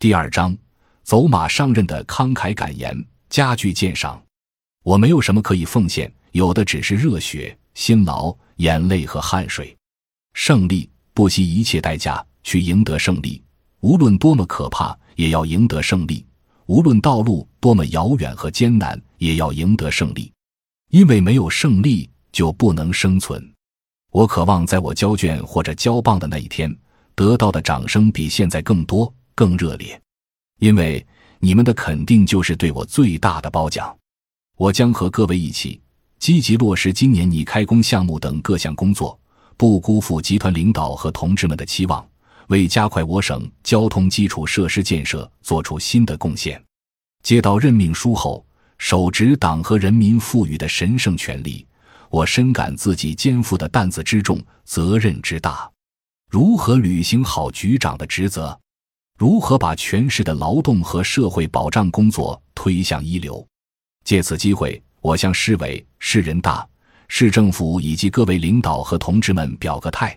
第二章，走马上任的慷慨感言，加剧鉴赏。我没有什么可以奉献，有的只是热血、辛劳、眼泪和汗水。胜利，不惜一切代价去赢得胜利，无论多么可怕，也要赢得胜利；无论道路多么遥远和艰难，也要赢得胜利。因为没有胜利，就不能生存。我渴望在我交卷或者交棒的那一天，得到的掌声比现在更多、更热烈，因为你们的肯定就是对我最大的褒奖。我将和各位一起积极落实今年拟开工项目等各项工作，不辜负集团领导和同志们的期望，为加快我省交通基础设施建设做出新的贡献。接到任命书后，手执党和人民赋予的神圣权利。我深感自己肩负的担子之重，责任之大。如何履行好局长的职责？如何把全市的劳动和社会保障工作推向一流？借此机会，我向市委、市人大、市政府以及各位领导和同志们表个态：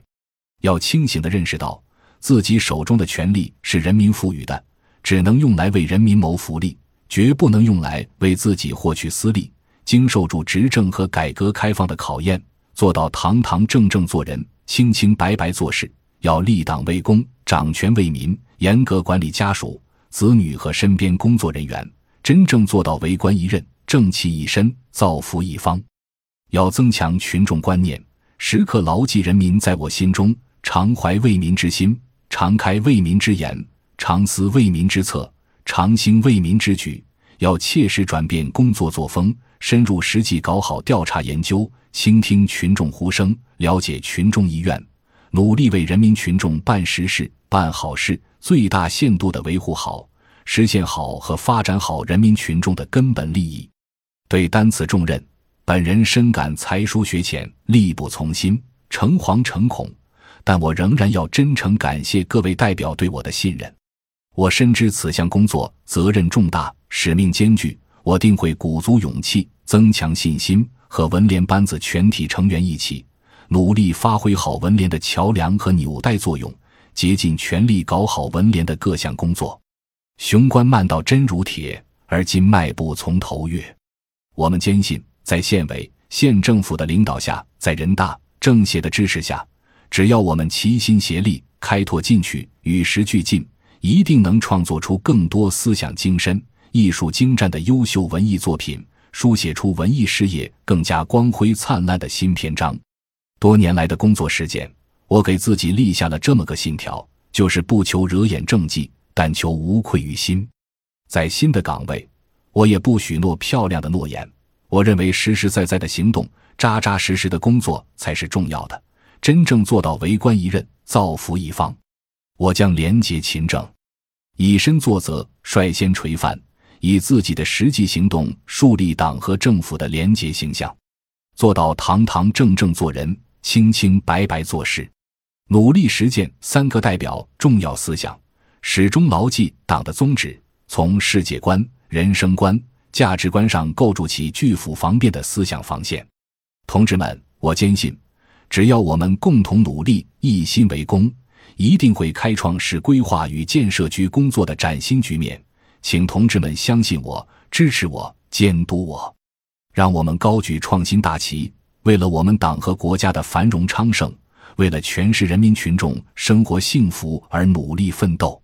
要清醒地认识到，自己手中的权力是人民赋予的，只能用来为人民谋福利，绝不能用来为自己获取私利。经受住执政和改革开放的考验，做到堂堂正正做人，清清白白做事。要立党为公，掌权为民，严格管理家属、子女和身边工作人员，真正做到为官一任，正气一身，造福一方。要增强群众观念，时刻牢记人民在我心中，常怀为民之心，常开为民之言，常思为民之策，常兴为民之举。要切实转变工作作风。深入实际搞好调查研究，倾听群众呼声，了解群众意愿，努力为人民群众办实事、办好事，最大限度地维护好、实现好和发展好人民群众的根本利益。对担此重任，本人深感才疏学浅，力不从心，诚惶诚恐。但我仍然要真诚感谢各位代表对我的信任。我深知此项工作责任重大，使命艰巨。我定会鼓足勇气，增强信心，和文联班子全体成员一起，努力发挥好文联的桥梁和纽带作用，竭尽全力搞好文联的各项工作。雄关漫道真如铁，而今迈步从头越。我们坚信，在县委、县政府的领导下，在人大、政协的支持下，只要我们齐心协力，开拓进取，与时俱进，一定能创作出更多思想精深。艺术精湛的优秀文艺作品，书写出文艺事业更加光辉灿烂的新篇章。多年来的工作实践，我给自己立下了这么个信条，就是不求惹眼政绩，但求无愧于心。在新的岗位，我也不许诺漂亮的诺言。我认为实实在在的行动，扎扎实实的工作才是重要的。真正做到为官一任，造福一方，我将廉洁勤政，以身作则，率先垂范。以自己的实际行动树立党和政府的廉洁形象，做到堂堂正正做人、清清白白做事，努力实践三个代表重要思想，始终牢记党的宗旨，从世界观、人生观、价值观上构筑起拒腐防变的思想防线。同志们，我坚信，只要我们共同努力、一心为公，一定会开创市规划与建设局工作的崭新局面。请同志们相信我，支持我，监督我，让我们高举创新大旗，为了我们党和国家的繁荣昌盛，为了全市人民群众生活幸福而努力奋斗。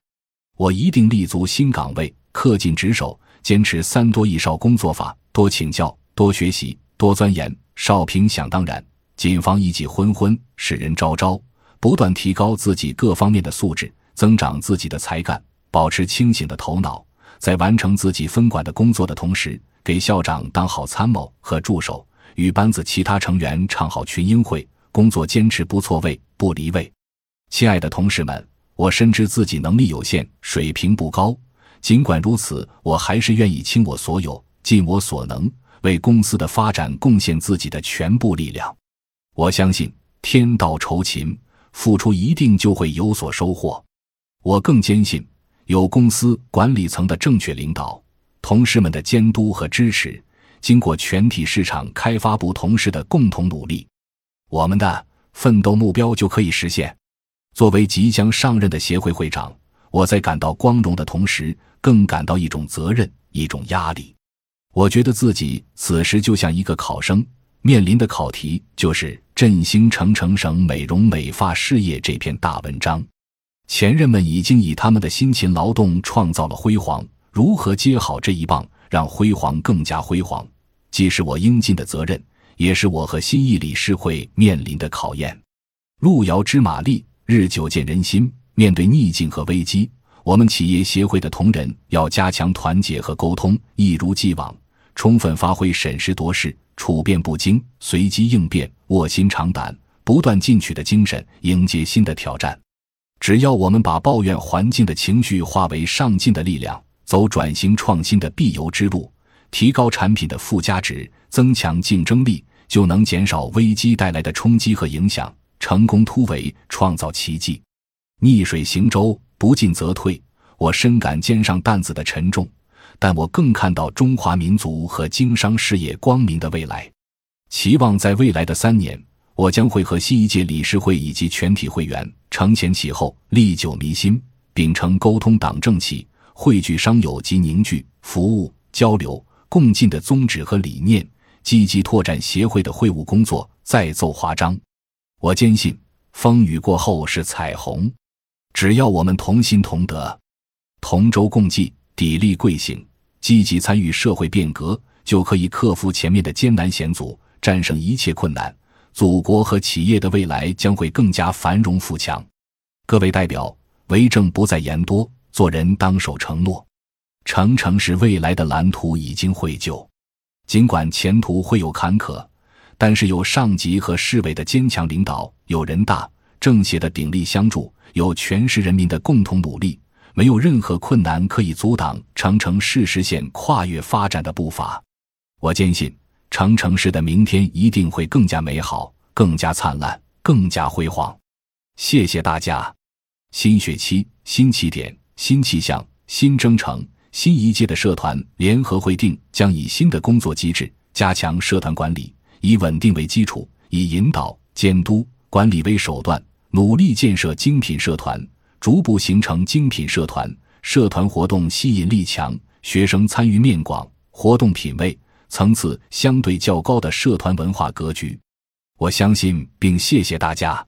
我一定立足新岗位，恪尽职守，坚持“三多一少”工作法，多请教，多学习，多钻研。少平想当然，谨防一己昏昏，使人昭昭。不断提高自己各方面的素质，增长自己的才干，保持清醒的头脑。在完成自己分管的工作的同时，给校长当好参谋和助手，与班子其他成员唱好群英会，工作坚持不错位不离位。亲爱的同事们，我深知自己能力有限，水平不高。尽管如此，我还是愿意倾我所有，尽我所能，为公司的发展贡献自己的全部力量。我相信天道酬勤，付出一定就会有所收获。我更坚信。有公司管理层的正确领导，同事们的监督和支持，经过全体市场开发部同事的共同努力，我们的奋斗目标就可以实现。作为即将上任的协会会长，我。在感到光荣的同时，更感到一种责任，一种压力。我觉得自己此时就像一个考生，面临的考题就是振兴成城省美容美发事业这篇大文章。前任们已经以他们的辛勤劳动创造了辉煌，如何接好这一棒，让辉煌更加辉煌，既是我应尽的责任，也是我和新义理事会面临的考验。路遥知马力，日久见人心。面对逆境和危机，我们企业协会的同仁要加强团结和沟通，一如既往，充分发挥审时度势、处变不惊、随机应变、卧薪尝胆、不断进取的精神，迎接新的挑战。只要我们把抱怨环境的情绪化为上进的力量，走转型创新的必由之路，提高产品的附加值，增强竞争力，就能减少危机带来的冲击和影响，成功突围，创造奇迹。逆水行舟，不进则退。我深感肩上担子的沉重，但我更看到中华民族和经商事业光明的未来。期望在未来的三年，我将会和新一届理事会以及全体会员承前启后，历久弥新，秉承沟通党政企、汇聚商友及凝聚、服务、交流、共进的宗旨和理念，积极拓展协会的会务工作，再奏华章。我坚信，风雨过后是彩虹。只要我们同心同德、同舟共济、砥砺贵行，积极参与社会变革，就可以克服前面的艰难险阻，战胜一切困难。祖国和企业的未来将会更加繁荣富强。各位代表，为政不再言多，做人当守承诺。成城市未来的蓝图已经绘就，尽管前途会有坎坷，但是有上级和市委的坚强领导，有人大政协的鼎力相助。有全市人民的共同努力，没有任何困难可以阻挡长城市实现跨越发展的步伐。我坚信，长城市的明天一定会更加美好、更加灿烂、更加辉煌。谢谢大家！新学期、新起点、新气象、新征程，新一届的社团联合会定将以新的工作机制加强社团管理，以稳定为基础，以引导、监督、管理为手段。努力建设精品社团，逐步形成精品社团。社团活动吸引力强，学生参与面广，活动品位层次相对较高的社团文化格局。我相信并谢谢大家。